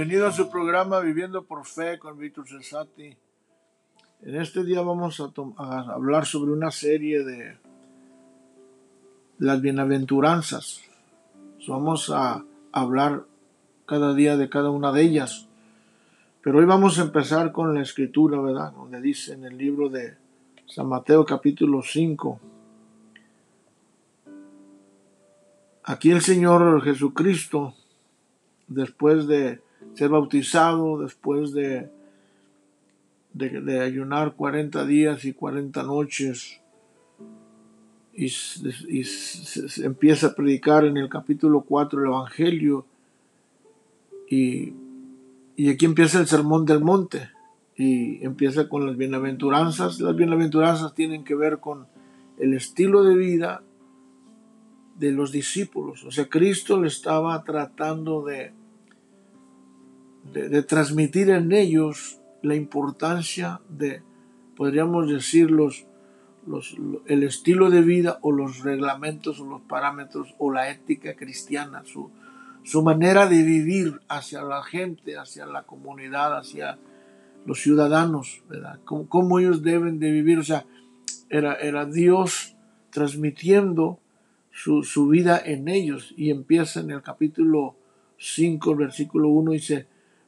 Bienvenido a su programa Viviendo por Fe con Víctor Cesati. En este día vamos a, hablar sobre una serie de las bienaventuranzas. Vamos a hablar cada día de cada una de ellas. Pero hoy vamos a empezar con la escritura, ¿verdad? Donde dice en el libro de San Mateo capítulo 5. Aquí el Señor Jesucristo, después de ser bautizado, después de, de, ayunar 40 días y 40 noches, y, empieza a predicar en el capítulo 4 el Evangelio, y, y aquí empieza el sermón del monte, y empieza con las bienaventuranzas. Las bienaventuranzas tienen que ver con el estilo de vida de los discípulos. O sea, Cristo le estaba tratando de, de, transmitir en ellos la importancia de, podríamos decir, los, el estilo de vida o los reglamentos o los parámetros o la ética cristiana, su, su manera de vivir hacia la gente, hacia la comunidad, hacia los ciudadanos, ¿verdad? Cómo, ellos deben de vivir. O sea, era, era Dios transmitiendo su, su, vida en ellos. Y empieza en el capítulo 5, versículo 1, dice,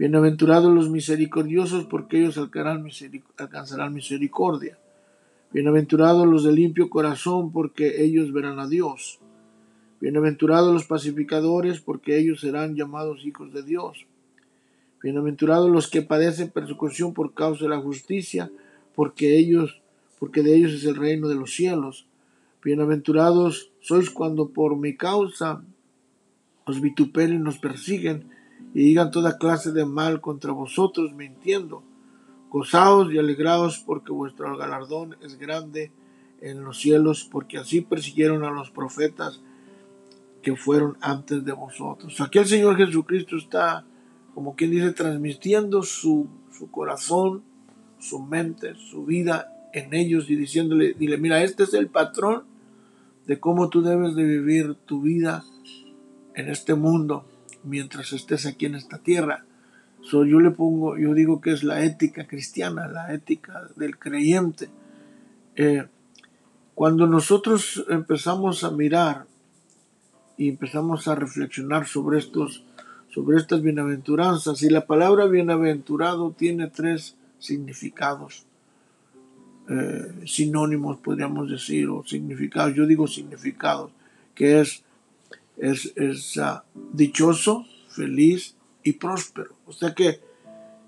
Bienaventurados los misericordiosos, porque ellos alcanzarán misericordia. Bienaventurados los de limpio corazón, porque ellos verán a Dios. Bienaventurados los pacificadores, porque ellos serán llamados hijos de Dios. Bienaventurados los que padecen persecución por causa de la justicia, porque ellos, porque de ellos es el reino de los cielos. Bienaventurados sois cuando por mi causa os vituperen y nos persiguen y digan toda clase de mal contra vosotros mintiendo. Gozaos y alegraos porque vuestro galardón es grande en los cielos, porque así persiguieron a los profetas que fueron antes de vosotros. Aquí el Señor Jesucristo está, como quien dice, transmitiendo su, su corazón, su mente, su vida en ellos y diciéndole, dile, mira, este es el patrón de cómo tú debes de vivir tu vida en este mundo mientras estés aquí en esta tierra. So, yo le pongo, yo digo que es la ética cristiana, la ética del creyente. Eh, cuando nosotros empezamos a mirar y empezamos a reflexionar sobre estos, sobre estas bienaventuranzas, y la palabra bienaventurado tiene tres significados, eh, sinónimos podríamos decir, o significados, yo digo significados, que es es, ah, dichoso, feliz y próspero. O sea que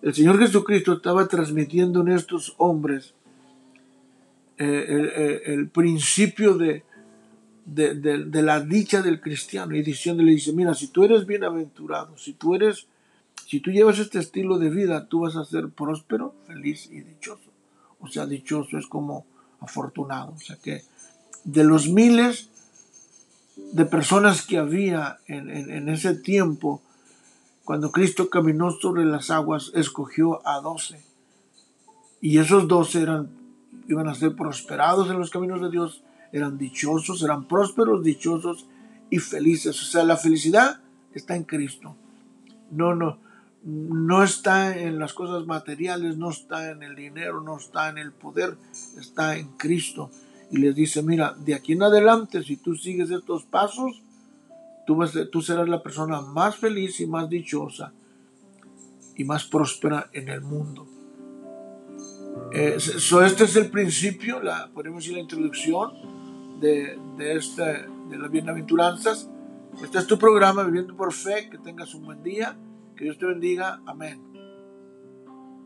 el Señor Jesucristo estaba transmitiendo en estos hombres eh, el, principio de, de, la dicha del cristiano y diciéndole, dice, mira, si tú eres bienaventurado, si tú eres, si tú llevas este estilo de vida, tú vas a ser próspero, feliz y dichoso. O sea, dichoso es como afortunado. O sea que de los miles, de personas que había en, ese tiempo, cuando Cristo caminó sobre las aguas, escogió a doce. Y esos doce eran, iban a ser prosperados en los caminos de Dios, eran dichosos, eran prósperos, dichosos y felices. O sea, la felicidad está en Cristo. No, no, no está en las cosas materiales, no está en el dinero, no está en el poder, está en Cristo y les dice, mira, de aquí en adelante, si tú sigues estos pasos, tú, vas, tú serás la persona más feliz y más dichosa y más próspera en el mundo. Eh, este es el principio, la, podemos decir la introducción de, de, este, de las bienaventuranzas. Este es tu programa, Viviendo por Fe. Que tengas un buen día. Que Dios te bendiga. Amén.